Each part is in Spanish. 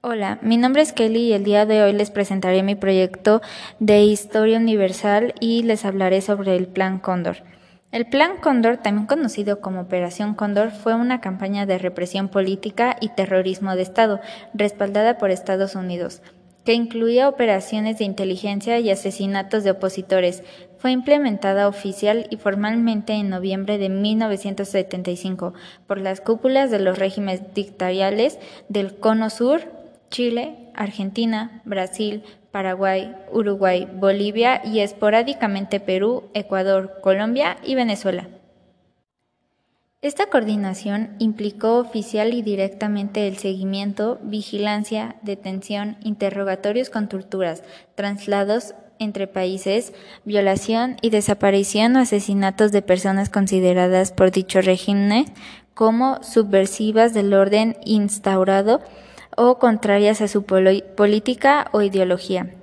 Hola, mi nombre es Kelly y el día de hoy les presentaré mi proyecto de historia universal y les hablaré sobre el Plan Cóndor. El Plan Cóndor, también conocido como Operación Cóndor, fue una campaña de represión política y terrorismo de Estado, respaldada por Estados Unidos, que incluía operaciones de inteligencia y asesinatos de opositores. Fue implementada oficial y formalmente en noviembre de 1975 por las cúpulas de los regímenes dictatoriales del Cono Sur, Chile, Argentina, Brasil, Paraguay, Uruguay, Bolivia y esporádicamente Perú, Ecuador, Colombia y Venezuela. Esta coordinación implicó oficial y directamente el seguimiento, vigilancia, detención, interrogatorios con torturas, traslados entre países, violación y desaparición o asesinatos de personas consideradas por dicho régimen como subversivas del orden instaurado o contrarias a su política o ideología.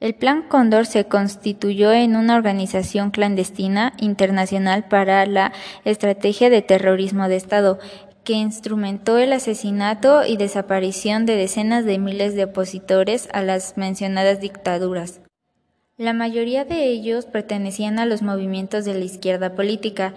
El Plan Cóndor se constituyó en una organización clandestina internacional para la estrategia de terrorismo de Estado, que instrumentó el asesinato y desaparición de decenas de miles de opositores a las mencionadas dictaduras. La mayoría de ellos pertenecían a los movimientos de la izquierda política,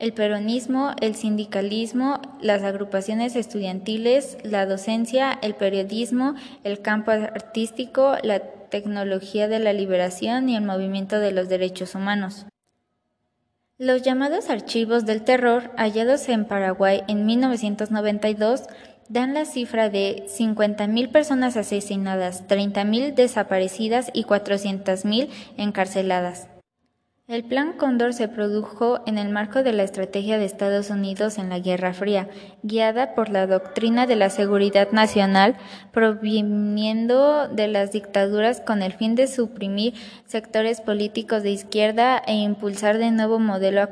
el peronismo, el sindicalismo, las agrupaciones estudiantiles, la docencia, el periodismo, el campo artístico, la tecnología de la liberación y el movimiento de los derechos humanos. Los llamados archivos del terror, hallados en Paraguay en 1992, dan la cifra de 50.000 personas asesinadas, 30.000 desaparecidas y 400.000 encarceladas. El Plan Cóndor se produjo en el marco de la estrategia de Estados Unidos en la Guerra Fría, guiada por la doctrina de la seguridad nacional, proviniendo de las dictaduras con el fin de suprimir sectores políticos de izquierda e impulsar de nuevo modelo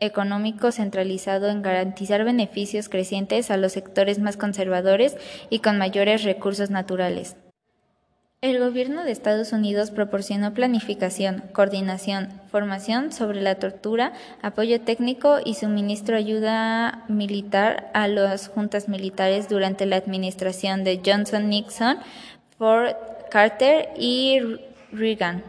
económico centralizado en garantizar beneficios crecientes a los sectores más conservadores y con mayores recursos naturales. El gobierno de Estados Unidos proporcionó planificación, coordinación, formación sobre la tortura, apoyo técnico y suministro ayuda militar a las juntas militares durante la administración de Johnson Nixon, Ford Carter y Reagan.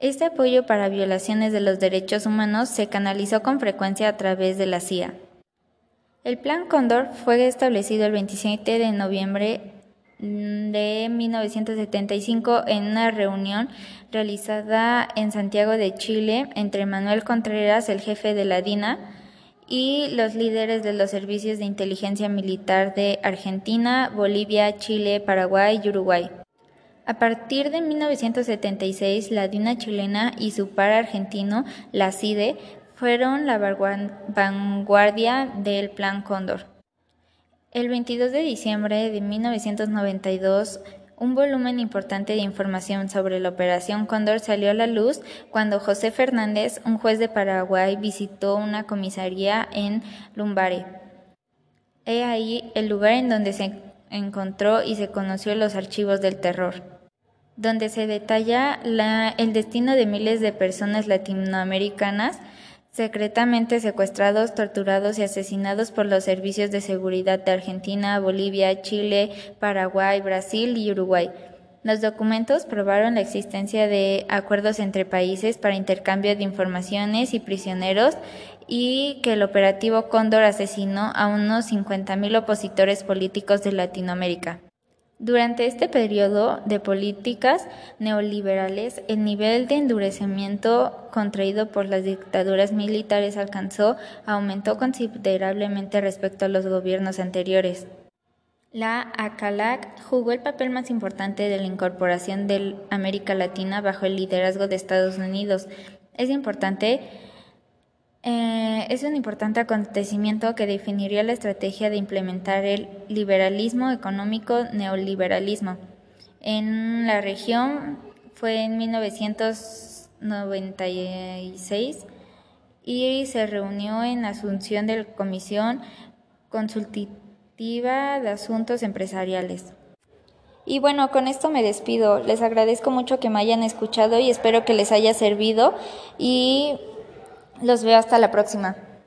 Este apoyo para violaciones de los derechos humanos se canalizó con frecuencia a través de la CIA. El Plan Cóndor fue establecido el 27 de noviembre de 1975 en una reunión realizada en Santiago de Chile entre Manuel Contreras, el jefe de la DINA, y los líderes de los servicios de inteligencia militar de Argentina, Bolivia, Chile, Paraguay y Uruguay. A partir de 1976, la DINA chilena y su par argentino, la CIDE, fueron la vanguardia del Plan Cóndor. El 22 de diciembre de 1992, un volumen importante de información sobre la Operación Cóndor salió a la luz cuando José Fernández, un juez de Paraguay, visitó una comisaría en Lumbare. He ahí el lugar en donde se encontró y se conoció los archivos del terror, donde se detalla el destino de miles de personas latinoamericanas secretamente secuestrados, torturados y asesinados por los servicios de seguridad de Argentina, Bolivia, Chile, Paraguay, Brasil y Uruguay. Los documentos probaron la existencia de acuerdos entre países para intercambio de informaciones y prisioneros y que el operativo Cóndor asesinó a unos 50.000 opositores políticos de Latinoamérica. Durante este periodo de políticas neoliberales, el nivel de endurecimiento contraído por las dictaduras militares alcanzó, aumentó considerablemente respecto a los gobiernos anteriores. La ACALAC jugó el papel más importante de la incorporación de América Latina bajo el liderazgo de Estados Unidos. Es importante eh, es un importante acontecimiento que definiría la estrategia de implementar el liberalismo económico neoliberalismo. En la región fue en 1996 y se reunió en Asunción de la Comisión Consultiva de Asuntos Empresariales. Y bueno, con esto me despido. Les agradezco mucho que me hayan escuchado y espero que les haya servido y los veo hasta la próxima.